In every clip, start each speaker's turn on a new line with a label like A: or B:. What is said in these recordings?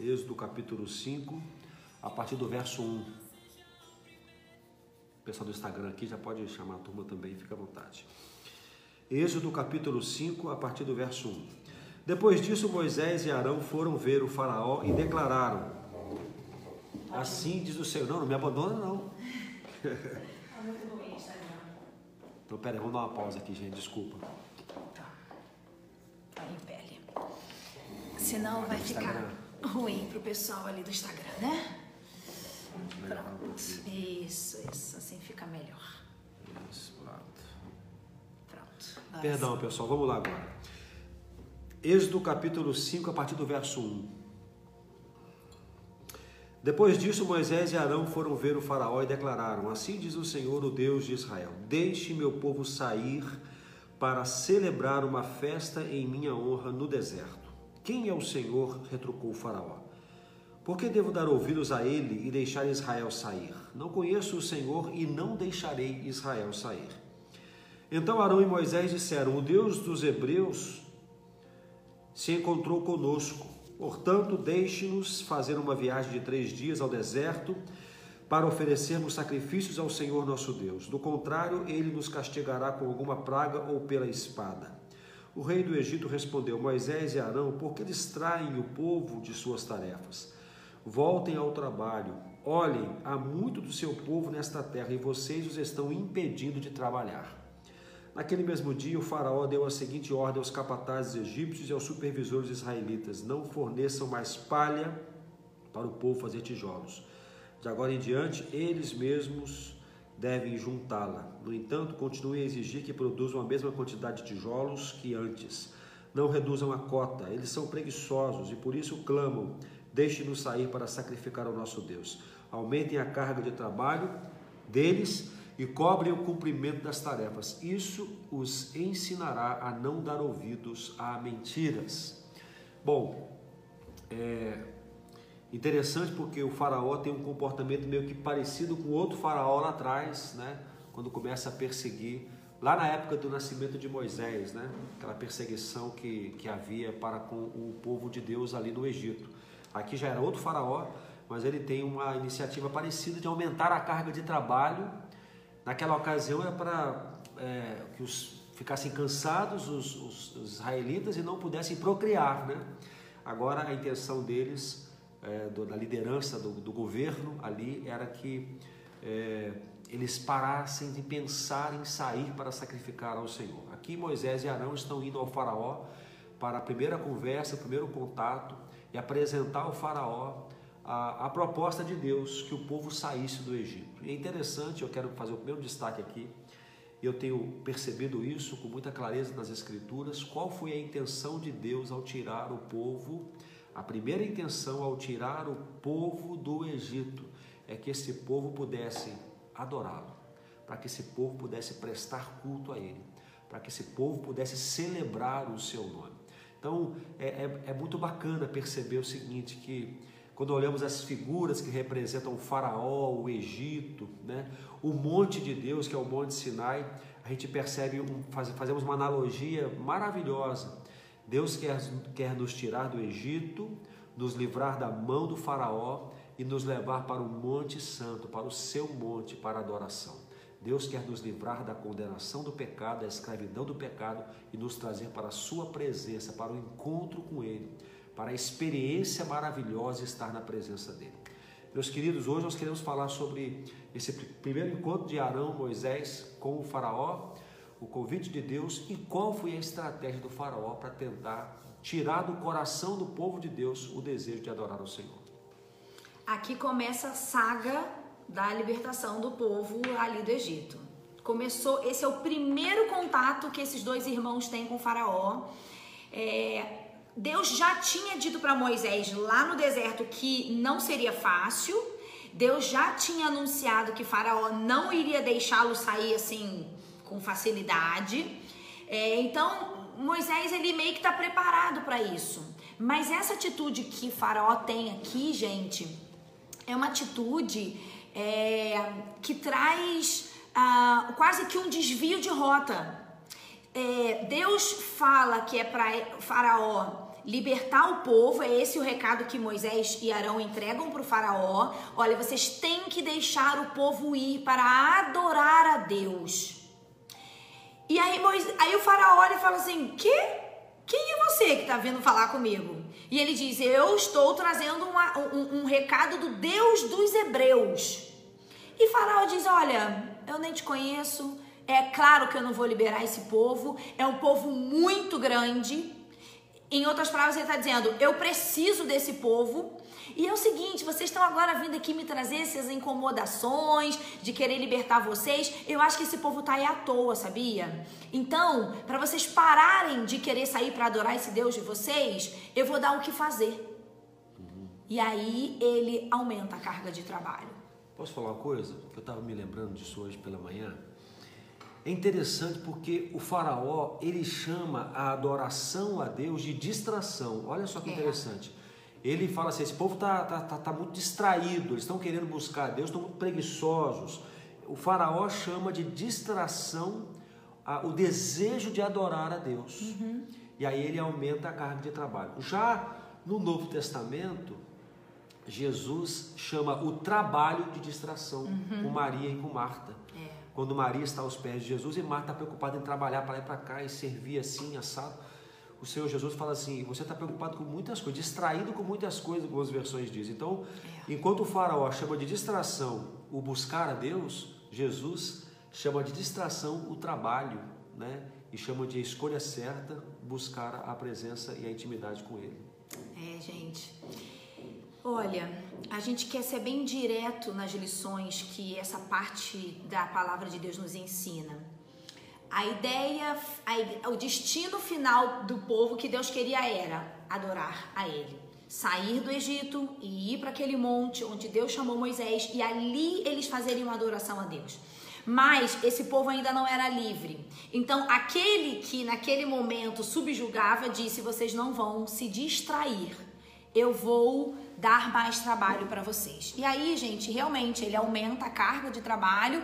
A: Êxodo capítulo 5, a partir do verso 1. O pessoal do Instagram aqui já pode chamar a turma também, fica à vontade. Êxodo capítulo 5, a partir do verso 1. Depois disso, Moisés e Arão foram ver o faraó e declararam, assim diz o Senhor, não, não me abandona não. Então, pera aí, vamos dar uma pausa aqui, gente, desculpa.
B: Tá. Tá em pele. Senão vai ficar. Ruim pro pessoal ali do Instagram, né? Pronto. Isso, isso. Assim fica melhor.
A: Isso, pronto.
B: Pronto. Agora
A: Perdão, pessoal, vamos lá agora. Êxodo capítulo 5, a partir do verso 1. Depois disso, Moisés e Arão foram ver o Faraó e declararam: Assim diz o Senhor, o Deus de Israel: Deixe meu povo sair para celebrar uma festa em minha honra no deserto. Quem é o Senhor? retrucou o Faraó. Por que devo dar ouvidos a ele e deixar Israel sair? Não conheço o Senhor e não deixarei Israel sair. Então Arão e Moisés disseram: O Deus dos Hebreus se encontrou conosco. Portanto, deixe-nos fazer uma viagem de três dias ao deserto para oferecermos sacrifícios ao Senhor nosso Deus. Do contrário, ele nos castigará com alguma praga ou pela espada. O rei do Egito respondeu: Moisés e Arão, por que distraem o povo de suas tarefas? Voltem ao trabalho. Olhem, há muito do seu povo nesta terra e vocês os estão impedindo de trabalhar. Naquele mesmo dia, o faraó deu a seguinte ordem aos capatazes egípcios e aos supervisores israelitas: Não forneçam mais palha para o povo fazer tijolos. De agora em diante, eles mesmos devem juntá-la. No entanto, continuem a exigir que produzam a mesma quantidade de tijolos que antes. Não reduzam a cota, eles são preguiçosos e por isso clamam: Deixe-nos sair para sacrificar ao nosso Deus. Aumentem a carga de trabalho deles e cobrem o cumprimento das tarefas. Isso os ensinará a não dar ouvidos a mentiras. Bom, é interessante porque o faraó tem um comportamento meio que parecido com outro faraó lá atrás, né? Quando começa a perseguir, lá na época do nascimento de Moisés, né? Aquela perseguição que, que havia para com o povo de Deus ali no Egito. Aqui já era outro faraó, mas ele tem uma iniciativa parecida de aumentar a carga de trabalho Naquela ocasião era para é, que os ficassem cansados os, os, os, israelitas e não pudessem procriar, né? Agora a intenção deles, é, do, da liderança do, do, governo ali, era que é, eles parassem de pensar em sair para sacrificar ao Senhor. Aqui Moisés e Arão estão indo ao faraó para a primeira conversa, o primeiro contato e apresentar ao faraó a, a, proposta de Deus que o povo saísse do Egito. E é interessante, eu quero fazer o primeiro destaque aqui, eu tenho percebido isso com muita clareza nas Escrituras, qual foi a intenção de Deus ao tirar o povo, a primeira intenção ao tirar o povo do Egito, é que esse povo pudesse adorá-lo, para que esse povo pudesse prestar culto a Ele, para que esse povo pudesse celebrar o seu nome. Então é, é, é muito bacana perceber o seguinte, que quando olhamos as figuras que representam o faraó, o Egito, né? o monte de Deus, que é o Monte Sinai, a gente percebe, um, faz, fazemos uma analogia maravilhosa. Deus quer, quer nos tirar do Egito, nos livrar da mão do faraó e nos levar para o Monte Santo, para o seu monte, para a adoração. Deus quer nos livrar da condenação do pecado, da escravidão do pecado e nos trazer para a sua presença, para o encontro com Ele para a experiência maravilhosa de estar na presença dele. Meus queridos, hoje nós queremos falar sobre esse primeiro encontro de Arão, Moisés com o Faraó, o convite de Deus e qual foi a estratégia do Faraó para tentar tirar do coração do povo de Deus o desejo de adorar o Senhor.
B: Aqui começa a saga da libertação do povo ali do Egito. Começou, esse é o primeiro contato que esses dois irmãos têm com o Faraó. É, Deus já tinha dito para Moisés lá no deserto que não seria fácil. Deus já tinha anunciado que Faraó não iria deixá-lo sair assim com facilidade. É, então Moisés ele meio que está preparado para isso. Mas essa atitude que Faraó tem aqui, gente, é uma atitude é, que traz ah, quase que um desvio de rota. É, Deus fala que é para Faraó libertar o povo, é esse o recado que Moisés e Arão entregam para o faraó. Olha, vocês têm que deixar o povo ir para adorar a Deus. E aí, Moisés, aí o faraó olha e fala assim: que? Quem é você que está vindo falar comigo? E ele diz: Eu estou trazendo uma, um, um recado do Deus dos Hebreus. E Faraó diz: Olha, eu nem te conheço. É claro que eu não vou liberar esse povo. É um povo muito grande. Em outras palavras, ele está dizendo: Eu preciso desse povo. E é o seguinte, vocês estão agora vindo aqui me trazer essas incomodações de querer libertar vocês. Eu acho que esse povo tá aí à toa, sabia? Então, para vocês pararem de querer sair para adorar esse Deus de vocês, eu vou dar o que fazer. E aí ele aumenta a carga de trabalho.
A: Posso falar uma coisa? Que eu estava me lembrando disso hoje pela manhã. É interessante porque o faraó ele chama a adoração a Deus de distração. Olha só que é. interessante ele fala assim: esse povo está tá, tá, tá muito distraído, eles estão querendo buscar Deus, estão muito preguiçosos. O Faraó chama de distração a, o desejo de adorar a Deus. Uhum. E aí ele aumenta a carga de trabalho. Já no Novo Testamento, Jesus chama o trabalho de distração uhum. com Maria e com Marta. É. Quando Maria está aos pés de Jesus e Marta está preocupada em trabalhar para lá e para cá e servir assim, assado o Senhor Jesus fala assim: você está preocupado com muitas coisas, distraído com muitas coisas, algumas versões dizem. Então, é. enquanto o faraó chama de distração o buscar a Deus, Jesus chama de distração o trabalho, né? E chama de escolha certa buscar a presença e a intimidade com Ele.
B: É, gente. Olha, a gente quer ser bem direto nas lições que essa parte da palavra de Deus nos ensina a ideia, a, o destino final do povo que Deus queria era adorar a Ele. Sair do Egito e ir para aquele monte onde Deus chamou Moisés e ali eles fazeriam adoração a Deus. Mas esse povo ainda não era livre. Então, aquele que naquele momento subjugava disse: vocês não vão se distrair. Eu vou dar mais trabalho para vocês. E aí, gente, realmente ele aumenta a carga de trabalho.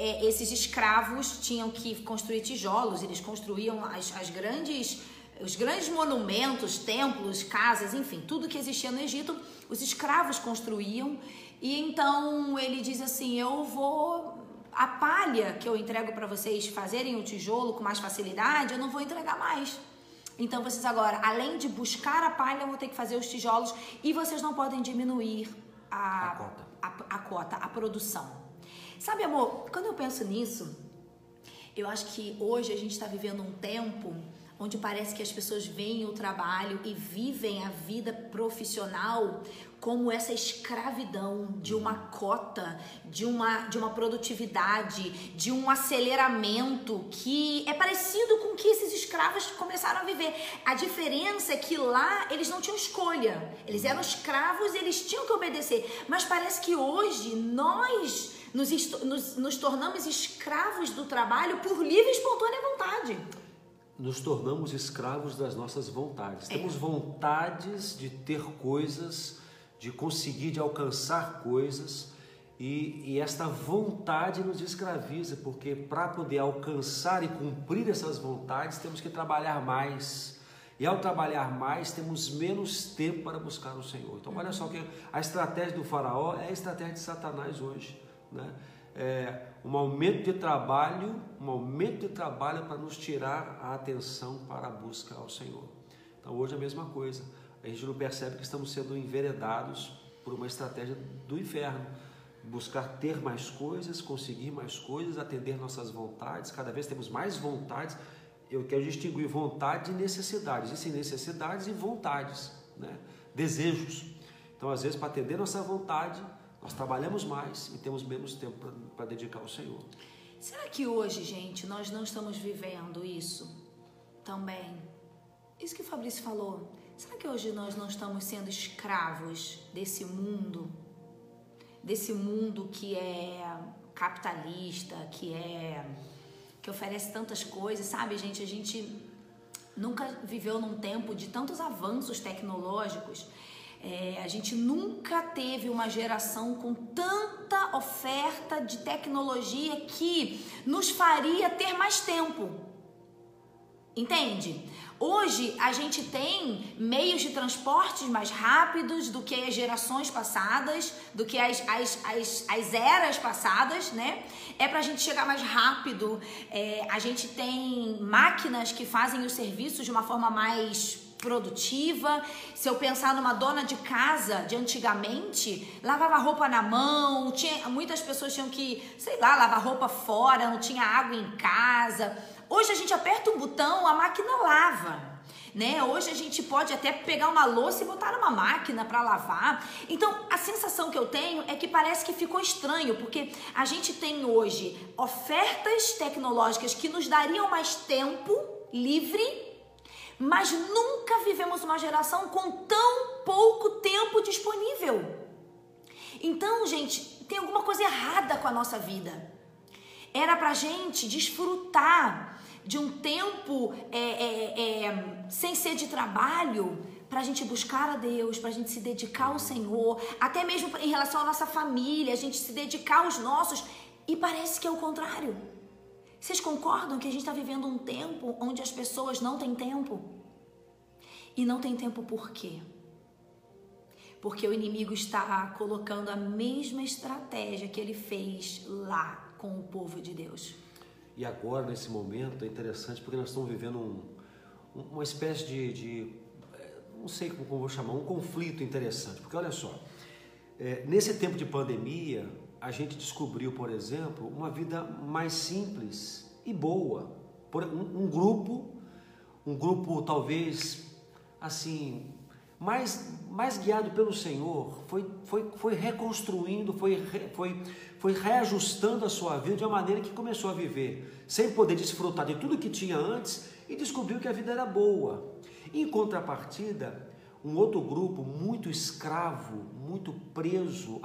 B: É, esses escravos tinham que construir tijolos, eles construíam as, as grandes os grandes monumentos, templos, casas, enfim, tudo que existia no Egito, os escravos construíam. E então ele diz assim: Eu vou. A palha que eu entrego para vocês fazerem o tijolo com mais facilidade, eu não vou entregar mais. Então vocês agora, além de buscar a palha, vão ter que fazer os tijolos e vocês não podem diminuir a, a, cota. a, a cota, a produção. Sabe, amor, quando eu penso nisso, eu acho que hoje a gente está vivendo um tempo onde parece que as pessoas veem o trabalho e vivem a vida profissional como essa escravidão de uma cota, de uma, de uma produtividade, de um aceleramento que é parecido com o que esses escravos começaram a viver. A diferença é que lá eles não tinham escolha, eles eram escravos eles tinham que obedecer. Mas parece que hoje nós nos, nos, nos tornamos escravos do trabalho por livre e espontânea vontade
A: nos tornamos escravos das nossas vontades. É. Temos vontades de ter coisas, de conseguir, de alcançar coisas, e, e esta vontade nos escraviza, porque para poder alcançar e cumprir essas vontades, temos que trabalhar mais. E ao trabalhar mais, temos menos tempo para buscar o Senhor. Então, olha só que a estratégia do Faraó é a estratégia de Satanás hoje. Né? É, um aumento de trabalho, um aumento de trabalho para nos tirar a atenção para a busca ao Senhor. Então hoje é a mesma coisa. A gente não percebe que estamos sendo enveredados por uma estratégia do inferno. Buscar ter mais coisas, conseguir mais coisas, atender nossas vontades. Cada vez temos mais vontades. Eu quero distinguir vontade e necessidades. Existem necessidades e vontades, né? desejos. Então, às vezes, para atender nossa vontade, nós trabalhamos mais e temos menos tempo para dedicar ao Senhor.
B: Será que hoje, gente, nós não estamos vivendo isso também? Isso que o Fabrício falou. Será que hoje nós não estamos sendo escravos desse mundo? Desse mundo que é capitalista, que é que oferece tantas coisas, sabe, gente? A gente nunca viveu num tempo de tantos avanços tecnológicos é, a gente nunca teve uma geração com tanta oferta de tecnologia que nos faria ter mais tempo. Entende? Hoje a gente tem meios de transportes mais rápidos do que as gerações passadas, do que as, as, as, as eras passadas, né? É pra gente chegar mais rápido. É, a gente tem máquinas que fazem os serviços de uma forma mais produtiva. Se eu pensar numa dona de casa de antigamente, lavava roupa na mão, tinha, muitas pessoas tinham que, sei lá, lavar roupa fora, não tinha água em casa. Hoje a gente aperta um botão, a máquina lava. Né? Hoje a gente pode até pegar uma louça e botar numa máquina para lavar. Então, a sensação que eu tenho é que parece que ficou estranho, porque a gente tem hoje ofertas tecnológicas que nos dariam mais tempo livre, mas nunca vivemos uma geração com tão pouco tempo disponível. Então, gente, tem alguma coisa errada com a nossa vida. Era pra gente desfrutar de um tempo é, é, é, sem ser de trabalho para a gente buscar a Deus, para a gente se dedicar ao Senhor, até mesmo em relação à nossa família, a gente se dedicar aos nossos. E parece que é o contrário. Vocês concordam que a gente está vivendo um tempo onde as pessoas não têm tempo? E não tem tempo por quê? Porque o inimigo está colocando a mesma estratégia que ele fez lá com o povo de Deus.
A: E agora, nesse momento, é interessante porque nós estamos vivendo um, uma espécie de, de, eh, não sei como, como vou chamar, um conflito interessante. Porque olha só, é, nesse tempo de pandemia, a gente descobriu, por exemplo, uma vida mais simples e boa. Por, um, um grupo, um grupo talvez assim, mais, mais guiado pelo Senhor, foi, foi, foi reconstruindo, foi, foi, foi reajustando a sua vida de uma maneira que começou a viver sem poder desfrutar de tudo que tinha antes e descobriu que a vida era boa. Em contrapartida, um outro grupo muito escravo, muito preso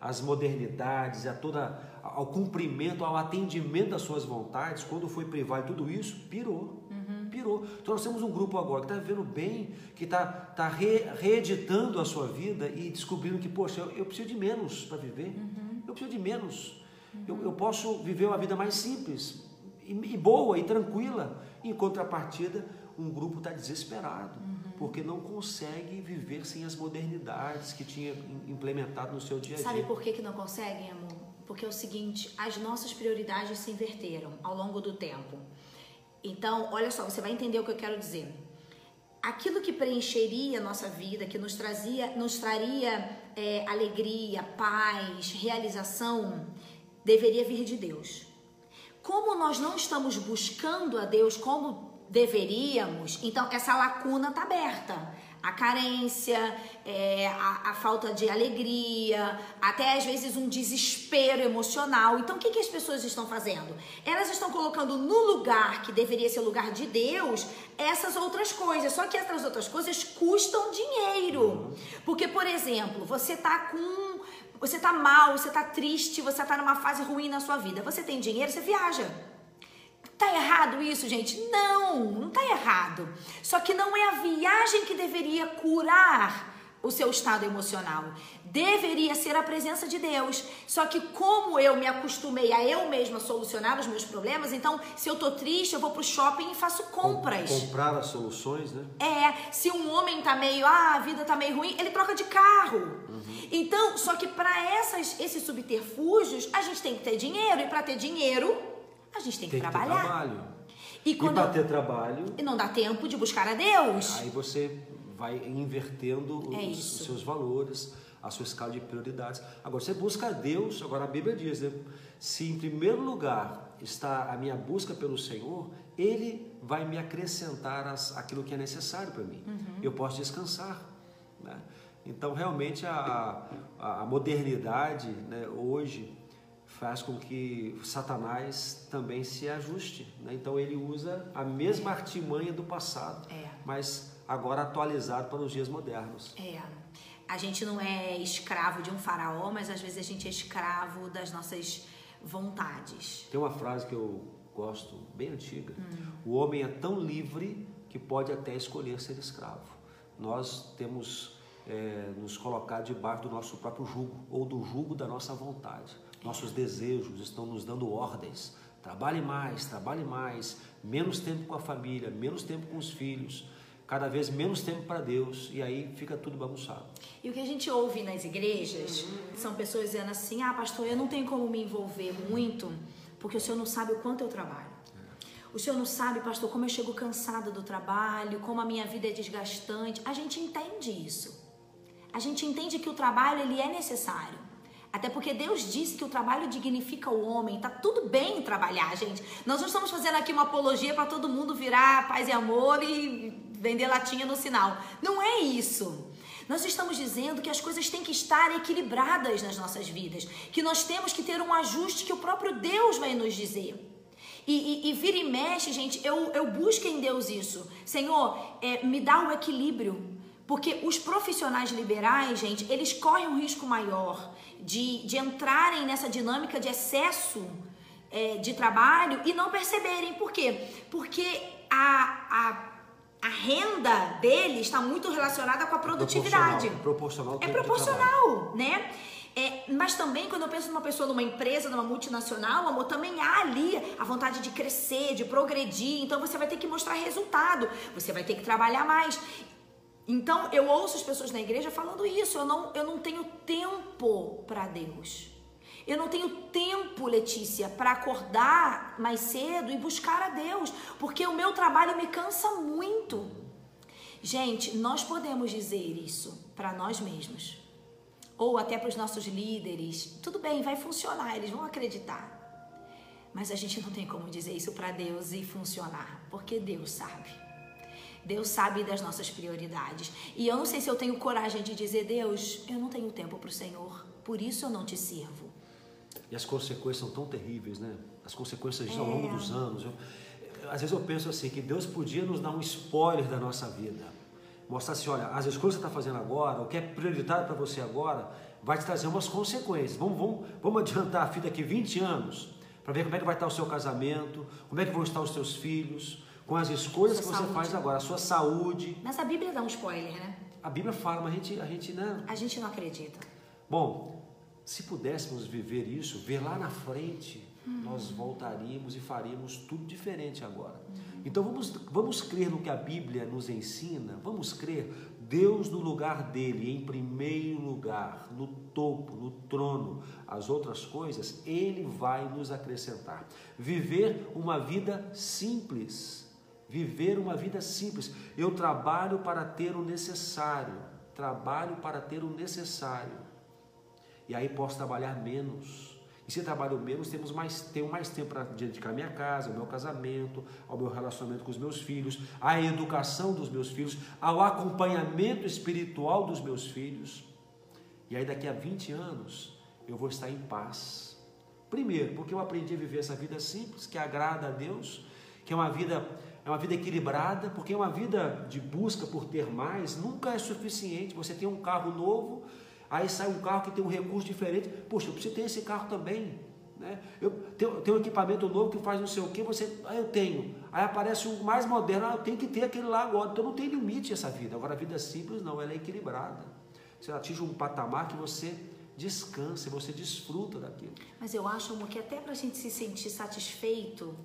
A: às modernidades, a toda, ao cumprimento, ao atendimento das suas vontades, quando foi privado de tudo isso, pirou. Uhum. Pirou. Então nós temos um grupo agora que está vivendo bem, que está tá re, reeditando a sua vida e descobrindo que, poxa, eu, eu preciso de menos para viver. Uhum. Eu preciso de menos. Uhum. Eu, eu, posso viver uma vida mais simples e, e, boa e tranquila. Em contrapartida, um grupo está desesperado uhum. Porque não consegue viver sem as modernidades que tinha implementado no seu dia a dia.
B: Sabe por que, que não conseguem, amor? Porque é o seguinte: as nossas prioridades se inverteram ao longo do tempo. Então, olha só, você vai entender o que eu quero dizer aquilo que preencheria a nossa vida, que nos trazia, nos traria é, alegria, paz, realização, deveria vir de Deus. Como nós não estamos buscando a Deus como deveríamos, então essa lacuna está aberta a carência, é, a, a, falta de alegria, até às vezes um desespero emocional. Então, o que, que as pessoas estão fazendo? Elas estão colocando no lugar que deveria ser o lugar de Deus essas outras coisas. Só que essas outras coisas custam dinheiro. Porque, por exemplo, você tá com. Você tá mal, você tá triste, você tá numa fase ruim na sua vida. Você tem dinheiro, você viaja. Tá errado isso, gente? Não, não tá errado. Só que não é a viagem que deveria curar o seu estado emocional. Deveria ser a presença de Deus. Só que como eu me acostumei a eu mesma solucionar os meus problemas, então se eu tô triste, eu vou pro shopping e faço compras.
A: Comprar as soluções, né?
B: É, se um homem tá meio, ah, a vida tá meio ruim, ele troca de carro. Uhum. Então, só que para esses subterfúgios, a gente tem que ter dinheiro e para ter dinheiro, a gente tem que, tem que trabalhar. trabalho.
A: E, quando e para ter trabalho.
B: E não dá tempo de buscar a Deus.
A: Aí você vai invertendo é os, os, seus valores, a sua escala de prioridades. Agora, você busca a Deus, agora a Bíblia diz, né? Se em primeiro lugar está a minha busca pelo Senhor, Ele vai me acrescentar as, aquilo que é necessário para mim. Uhum. Eu posso descansar. Né? Então, realmente, a, a, a modernidade né, hoje faz com que Satanás também se ajuste. Né? Então ele usa a mesma artimanha do passado, é. mas agora atualizado para os dias modernos.
B: É. A gente não é escravo de um faraó, mas às vezes a gente é escravo das nossas vontades.
A: Tem uma frase que eu gosto, bem antiga: hum. o homem é tão livre que pode até escolher ser escravo. Nós temos é, nos colocado debaixo do nosso próprio jugo ou do jugo da nossa vontade. Nossos desejos estão nos dando ordens Trabalhe mais, trabalhe mais, menos tempo com a família, menos tempo com os filhos, cada vez menos tempo para Deus e aí fica tudo bagunçado.
B: E o que a gente ouve nas igrejas são pessoas dizendo assim: ah, pastor, eu não tenho como me envolver muito porque o senhor não sabe o quanto eu trabalho. O senhor não sabe, pastor, como eu chego cansada do trabalho, como a minha vida é desgastante. A gente entende isso. A gente entende que o trabalho ele é necessário. Até porque Deus disse que o trabalho dignifica o homem. Tá tudo bem trabalhar, gente. Nós não estamos fazendo aqui uma apologia para todo mundo virar paz e amor e vender latinha no sinal. Não é isso. Nós estamos dizendo que as coisas têm que estar equilibradas nas nossas vidas, que nós temos que ter um ajuste que o próprio Deus vai nos dizer. E, e, e vira e mexe, gente, eu, eu busco em Deus isso. Senhor, é, me dá o equilíbrio. Porque os profissionais liberais, gente, eles correm um risco maior de, de entrarem nessa dinâmica de excesso é, de trabalho e não perceberem. Por quê? Porque a, a, a renda dele está muito relacionada com a produtividade.
A: Proporcional, proporcional
B: é proporcional, né? É, mas também, quando eu penso numa pessoa, numa empresa, numa multinacional, amor, também há ali a vontade de crescer, de progredir. Então você vai ter que mostrar resultado, você vai ter que trabalhar mais. Então eu ouço as pessoas na igreja falando isso. Eu não, eu não tenho tempo para Deus. Eu não tenho tempo, Letícia, para acordar mais cedo e buscar a Deus, porque o meu trabalho me cansa muito. Gente, nós podemos dizer isso para nós mesmos ou até para os nossos líderes, tudo bem, vai funcionar, eles vão acreditar. Mas a gente não tem como dizer isso para Deus e funcionar, porque Deus sabe. Deus sabe das nossas prioridades. E eu não sei se eu tenho coragem de dizer, Deus, eu não tenho tempo para o Senhor, por isso eu não te sirvo.
A: E as consequências são tão terríveis, né? As consequências é. ao longo dos anos. Eu, às vezes eu penso assim, que Deus podia nos dar um spoiler da nossa vida mostrar assim, olha, as escolhas que você está fazendo agora, o que é prioritário para você agora, vai te trazer umas consequências. Vamos, vamos, vamos adiantar a fita aqui 20 anos, para ver como é que vai estar o seu casamento, como é que vão estar os seus filhos, com as escolhas que você saúde. faz agora, a sua saúde.
B: Mas a Bíblia dá um spoiler, né?
A: A Bíblia fala, mas a gente, a gente, né?
B: A gente não acredita.
A: Bom, se pudéssemos viver isso, ver lá na frente, uhum. nós voltaríamos e faríamos tudo diferente agora. Uhum. Então vamos, vamos crer no que a Bíblia nos ensina, vamos crer Deus no lugar dele, em primeiro lugar, no topo, no trono. As outras coisas ele vai nos acrescentar. Viver uma vida simples. Viver uma vida simples. Eu trabalho para ter o necessário. Trabalho para ter o necessário. E aí posso trabalhar menos e se trabalho menos, temos mais, tenho mais tempo para dedicar à minha casa, ao meu casamento, ao meu relacionamento com os meus filhos, à educação dos meus filhos, ao acompanhamento espiritual dos meus filhos. E aí daqui a 20 anos eu vou estar em paz. Primeiro, porque eu aprendi a viver essa vida simples, que agrada a Deus, que é uma vida é uma vida equilibrada, porque uma vida de busca por ter mais nunca é suficiente. Você tem um carro novo, Aí sai um carro que tem um recurso diferente. Poxa, eu preciso ter esse carro também. Né? Eu tenho, tenho um equipamento novo que faz não sei o que, você. Ah, eu tenho. Aí aparece um mais moderno, ah, eu tenho que ter aquele lá agora. Então não tem limite essa vida. Agora a vida simples não, ela é equilibrada. Você atinge um patamar que você descansa, você desfruta daquilo.
B: Mas eu acho, amor, que até para a gente se sentir satisfeito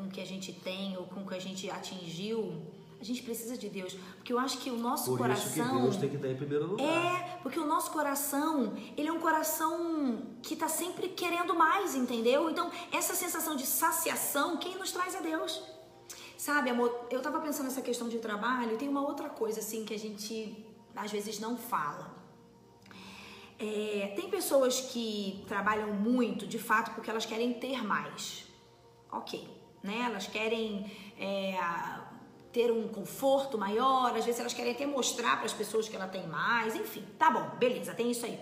B: com o que a gente tem ou com o que a gente atingiu, a gente precisa de Deus, porque eu acho que o nosso
A: Por
B: coração
A: isso que Deus tem que estar em primeiro lugar.
B: É, porque o nosso coração, ele é um coração que está sempre querendo mais, entendeu? Então, essa sensação de saciação, quem nos traz é Deus. Sabe, amor, eu tava pensando nessa questão de trabalho, tem uma outra coisa assim que a gente às vezes não fala. É, tem pessoas que trabalham muito, de fato, porque elas querem ter mais. Ok, né? Elas querem é, ter um conforto maior, às vezes elas querem até mostrar para as pessoas que ela tem mais, enfim, tá bom, beleza, tem isso aí.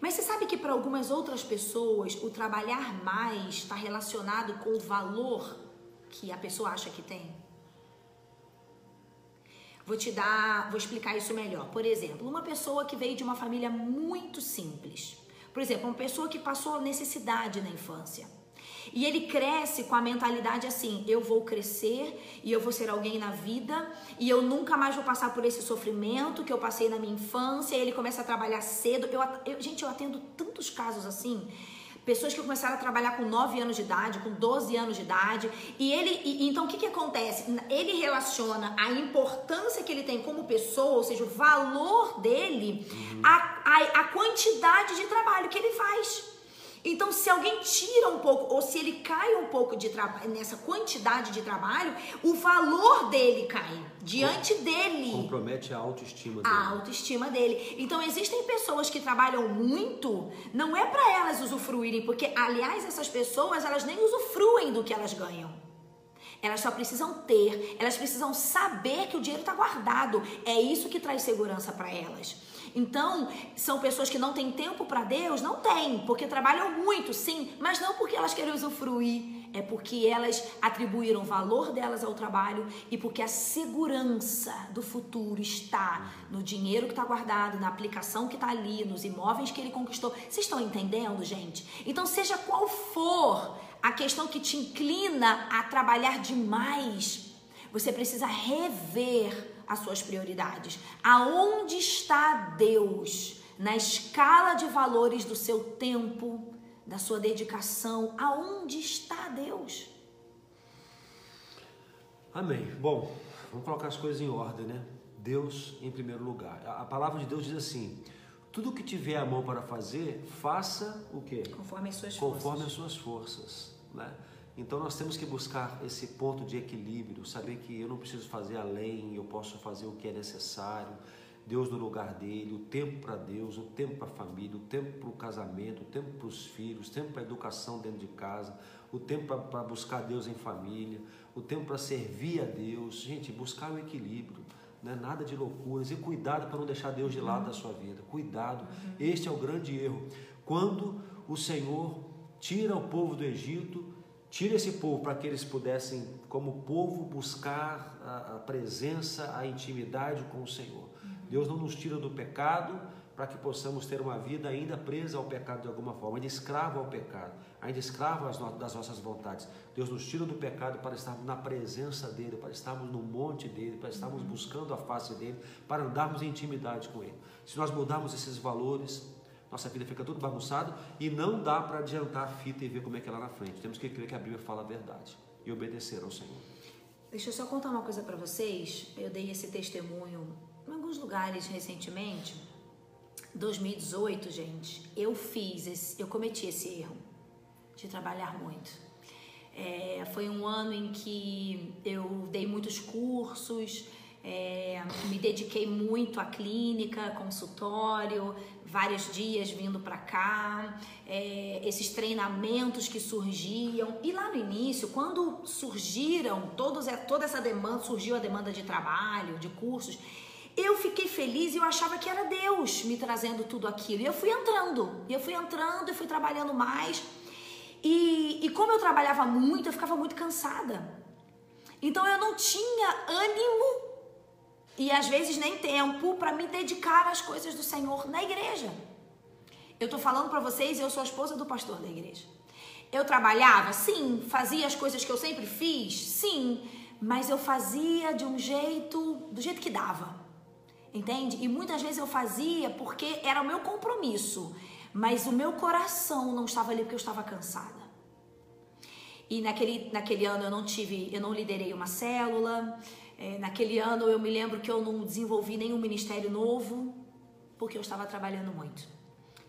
B: Mas você sabe que para algumas outras pessoas o trabalhar mais está relacionado com o valor que a pessoa acha que tem? Vou te dar, vou explicar isso melhor. Por exemplo, uma pessoa que veio de uma família muito simples. Por exemplo, uma pessoa que passou necessidade na infância. E ele cresce com a mentalidade assim: eu vou crescer e eu vou ser alguém na vida e eu nunca mais vou passar por esse sofrimento que eu passei na minha infância. E ele começa a trabalhar cedo. Eu, eu, gente, eu atendo tantos casos assim. pessoas que começaram a trabalhar com 9 anos de idade, com 12 anos de idade. E ele, e, então o que, que acontece? Ele relaciona a importância que ele tem como pessoa, ou seja, o valor dele, uhum. a, a, a quantidade de trabalho que ele faz. Então, se alguém tira um pouco, ou se ele cai um pouco de trabalho nessa quantidade de trabalho, o valor dele cai diante dele.
A: Compromete a autoestima
B: dele. A autoestima dele. Então, existem pessoas que trabalham muito, não é para elas usufruírem, porque, aliás, essas pessoas, elas nem usufruem do que elas ganham. Elas só precisam ter, elas precisam saber que o dinheiro está guardado. É isso que traz segurança para elas. Então, são pessoas que não têm tempo para Deus? Não tem, porque trabalham muito, sim, mas não porque elas querem usufruir, é porque elas atribuíram valor delas ao trabalho e porque a segurança do futuro está no dinheiro que está guardado, na aplicação que está ali, nos imóveis que ele conquistou. Vocês estão entendendo, gente? Então, seja qual for a questão que te inclina a trabalhar demais, você precisa rever as suas prioridades. Aonde está Deus na escala de valores do seu tempo, da sua dedicação? Aonde está Deus?
A: Amém. Bom, vamos colocar as coisas em ordem, né? Deus em primeiro lugar. A palavra de Deus diz assim: tudo que tiver a mão para fazer, faça o quê?
B: Conforme as suas
A: Conforme
B: forças.
A: as suas forças, né? Então nós temos que buscar esse ponto de equilíbrio, saber que eu não preciso fazer além, eu posso fazer o que é necessário. Deus no lugar dele, o tempo para Deus, o tempo para a família, o tempo para o casamento, o tempo para os filhos, o tempo para a educação dentro de casa, o tempo para buscar Deus em família, o tempo para servir a Deus. Gente, buscar o equilíbrio, né? nada de loucuras e cuidado para não deixar Deus de lado da sua vida. Cuidado, este é o grande erro. Quando o Senhor tira o povo do Egito, Tira esse povo para que eles pudessem, como povo, buscar a, a, presença, a intimidade com o Senhor. Uhum. Deus não nos tira do pecado para que possamos ter uma vida ainda presa ao pecado de alguma forma, ainda escravo ao pecado, ainda escravo das nossas vontades. Deus nos tira do pecado para estarmos na presença dEle, para estarmos no monte dEle, para estarmos uhum. buscando a face dEle, para andarmos em intimidade com Ele. Se nós mudarmos esses valores, nossa vida fica tudo bagunçado e não dá para adiantar a fita e ver como é que é lá na frente. Temos que crer que a Bíblia fala a verdade e obedecer ao Senhor.
B: Deixa eu só contar uma coisa para vocês. Eu dei esse testemunho em alguns lugares recentemente. 2018, gente, eu fiz, esse, eu cometi esse erro de trabalhar muito. É, foi um ano em que eu dei muitos cursos, é, me dediquei muito à clínica, consultório, vários dias vindo para cá, é, esses treinamentos que surgiam. E lá no início, quando surgiram todos, toda essa demanda, surgiu a demanda de trabalho, de cursos, eu fiquei feliz e eu achava que era Deus me trazendo tudo aquilo. E eu fui entrando, e eu fui entrando e fui trabalhando mais. E, e como eu trabalhava muito, eu ficava muito cansada. Então eu não tinha ânimo e às vezes nem tempo para me dedicar às coisas do Senhor na igreja. Eu tô falando para vocês, eu sou a esposa do pastor da igreja. Eu trabalhava, sim, fazia as coisas que eu sempre fiz, sim, mas eu fazia de um jeito, do jeito que dava. Entende? E muitas vezes eu fazia porque era o meu compromisso, mas o meu coração não estava ali porque eu estava cansada. E naquele, naquele ano eu não tive, eu não liderei uma célula, é, naquele ano eu me lembro que eu não desenvolvi nenhum ministério novo, porque eu estava trabalhando muito.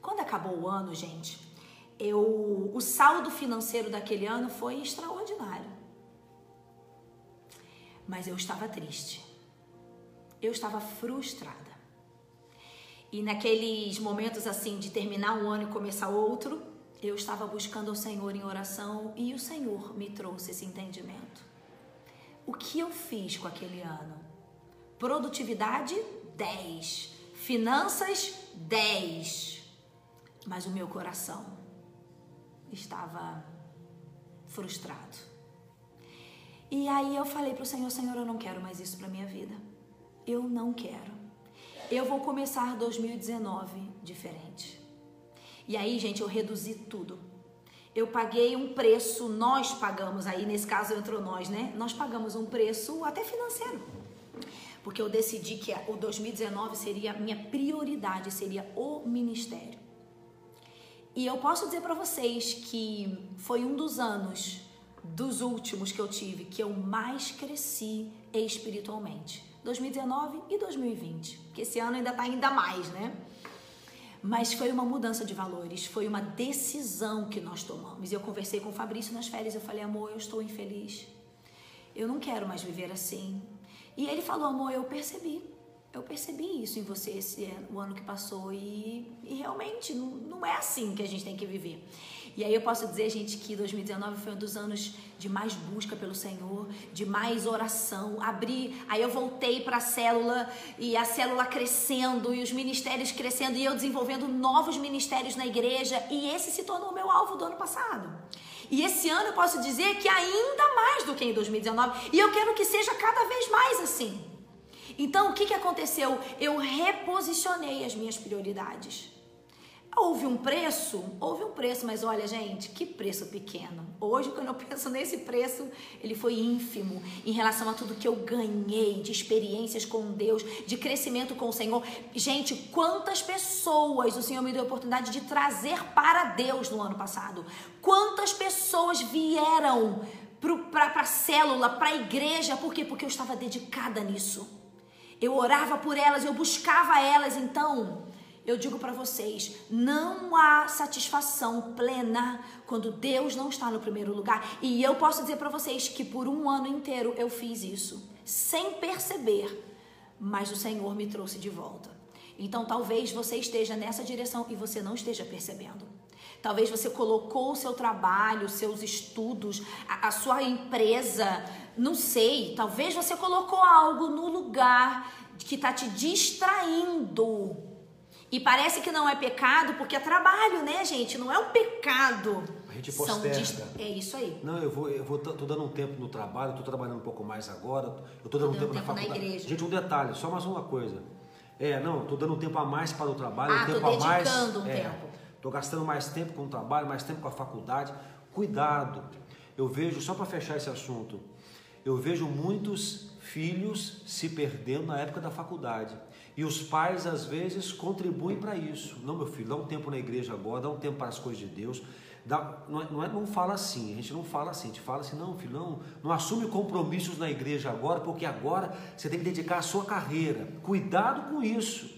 B: Quando acabou o ano, gente, eu, o saldo financeiro daquele ano foi extraordinário. Mas eu estava triste. Eu estava frustrada. E naqueles momentos assim de terminar um ano e começar outro, eu estava buscando o Senhor em oração e o Senhor me trouxe esse entendimento. O que eu fiz com aquele ano? Produtividade 10, finanças 10. Mas o meu coração estava frustrado. E aí eu falei para o Senhor, Senhor, eu não quero mais isso para minha vida. Eu não quero. Eu vou começar 2019 diferente. E aí, gente, eu reduzi tudo eu paguei um preço, nós pagamos, aí nesse caso entrou nós, né? Nós pagamos um preço até financeiro. Porque eu decidi que o 2019 seria minha prioridade, seria o ministério. E eu posso dizer para vocês que foi um dos anos dos últimos que eu tive que eu mais cresci espiritualmente. 2019 e 2020, porque esse ano ainda tá ainda mais, né? Mas foi uma mudança de valores, foi uma decisão que nós tomamos. Eu conversei com o Fabrício nas férias, eu falei: "Amor, eu estou infeliz. Eu não quero mais viver assim". E ele falou: "Amor, eu percebi eu percebi isso em você esse ano, o ano que passou e, e realmente não, não, é assim que a gente tem que viver. E aí eu posso dizer, gente, que 2019 foi um dos anos de mais busca pelo Senhor, de mais oração. Abri, aí eu voltei para a célula e a célula crescendo e os ministérios crescendo e eu desenvolvendo novos ministérios na igreja e esse se tornou meu alvo do ano passado. E esse ano eu posso dizer que ainda mais do que em 2019 e eu quero que seja cada vez mais assim. Então, o que, que aconteceu? Eu reposicionei as minhas prioridades. Houve um preço? Houve um preço, mas olha, gente, que preço pequeno. Hoje, quando eu penso nesse preço, ele foi ínfimo em relação a tudo que eu ganhei de experiências com Deus, de crescimento com o Senhor. Gente, quantas pessoas o Senhor me deu a oportunidade de trazer para Deus no ano passado? Quantas pessoas vieram para a célula, para a igreja? Por quê? Porque eu estava dedicada nisso. Eu orava por elas, eu buscava elas. Então, eu digo para vocês, não há satisfação plena quando Deus não está no primeiro lugar. E eu posso dizer para vocês que por um ano inteiro eu fiz isso, sem perceber, mas o Senhor me trouxe de volta. Então, talvez você esteja nessa direção e você não esteja percebendo. Talvez você colocou o seu trabalho, seus estudos, a, a sua empresa, não sei. Talvez você colocou algo no lugar que está te distraindo. E parece que não é pecado porque é trabalho, né, gente? Não é um pecado.
A: A gente posterga. Dist...
B: É isso aí.
A: Não, eu vou, eu vou, tô dando um tempo no trabalho, tô trabalhando um pouco mais agora, eu tô dando tô um tempo, tempo na faculdade. Na igreja. Gente, um detalhe, só mais uma coisa. É, não, tô dando um tempo a mais para o trabalho,
B: ah,
A: um tempo a mais.
B: um
A: é,
B: tempo.
A: Tô gastando mais tempo com o trabalho, mais tempo com a faculdade. Cuidado. Eu vejo, só para fechar esse assunto, eu vejo muitos filhos se perdendo na época da faculdade. E os pais, às vezes, contribuem para isso. Não, meu filho, dá um tempo na igreja agora, dá um tempo para as coisas de Deus. Dá, não, é, não, é, não fala assim, a gente não fala assim, a gente fala assim, não, filho, não, não assume compromissos na igreja agora, porque agora você tem que dedicar a sua carreira. Cuidado com isso.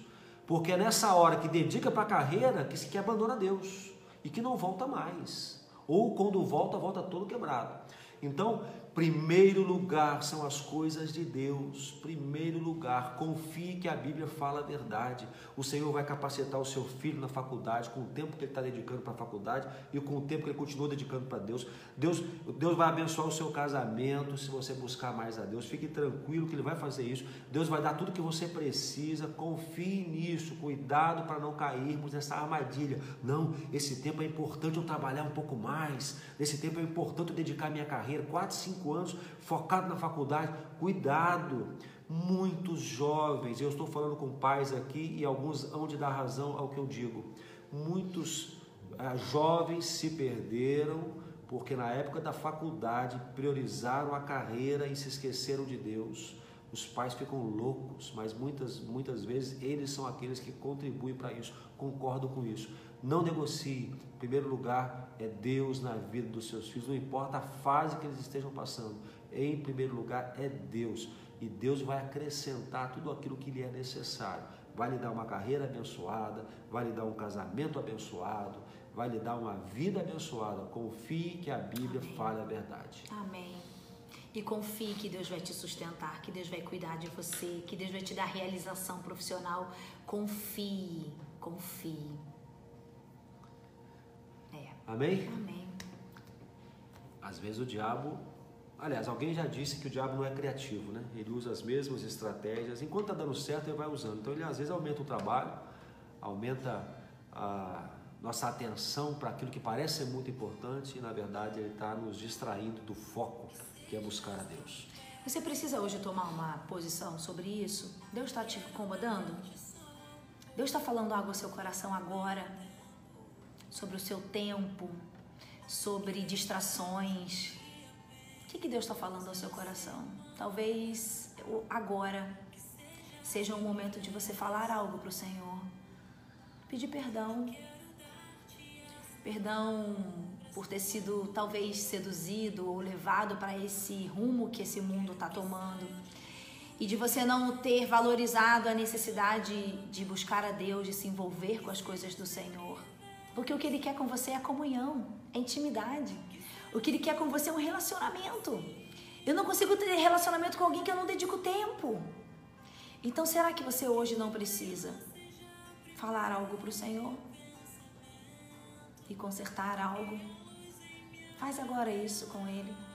A: Porque é nessa hora que dedica para a carreira que se que abandona Deus e que não volta mais. Ou quando volta, volta todo quebrado. Então, Primeiro lugar são as coisas de Deus. Primeiro lugar, confie que a Bíblia fala a verdade. O Senhor vai capacitar o seu filho na faculdade, com o tempo que ele está dedicando para a faculdade e com o tempo que ele continua dedicando para Deus. Deus. Deus vai abençoar o seu casamento se você buscar mais a Deus. Fique tranquilo que Ele vai fazer isso. Deus vai dar tudo que você precisa. Confie nisso. Cuidado para não cairmos nessa armadilha. Não, esse tempo é importante eu trabalhar um pouco mais. Nesse tempo é importante eu dedicar minha carreira. Quatro, cinco anos, focado na faculdade. Cuidado! Muitos jovens, eu estou falando com pais aqui e alguns hão de dar razão ao que eu digo. Muitos ah, jovens se perderam porque na época da faculdade priorizaram a carreira e se esqueceram de Deus. Os pais ficam loucos, mas muitas, muitas vezes eles são aqueles que contribuem para isso. Concordo com isso. Não negocie. Em primeiro lugar é Deus na vida dos seus filhos, não importa a fase que eles estejam passando. Em primeiro lugar é Deus. E Deus vai acrescentar tudo aquilo que lhe é necessário. Vai lhe dar uma carreira abençoada, vai lhe dar um casamento abençoado, vai lhe dar uma vida abençoada. Confie que a Bíblia Amém. fala a verdade.
B: Amém. E confie que Deus vai te sustentar, que Deus vai cuidar de você, que Deus vai te dar realização profissional. Confie, confie.
A: Amém?
B: Amém.
A: Às vezes o diabo, aliás, alguém já disse que o diabo não é criativo, né? Ele usa as mesmas estratégias, enquanto está dando certo ele vai usando. Então ele às vezes aumenta o trabalho, aumenta a nossa atenção para aquilo que parece ser muito importante e na verdade ele está nos distraindo do foco que é buscar a Deus.
B: Você precisa hoje tomar uma posição sobre isso? Deus está te incomodando? Deus está falando algo ao seu coração agora? sobre o seu tempo, sobre distrações. O que, que Deus está falando ao seu coração? Talvez agora seja um momento de você falar algo para o Senhor, pedir perdão. Perdão por ter sido talvez seduzido ou levado para esse rumo que esse mundo está tomando. E de você não ter valorizado a necessidade de buscar a Deus, de se envolver com as coisas do Senhor. Porque o que Ele quer com você é comunhão, é intimidade. O que Ele quer com você é um relacionamento. Eu não consigo ter relacionamento com alguém que eu não dedico tempo. Então, será que você hoje não precisa falar algo para o Senhor? E consertar algo? Faz agora isso com Ele.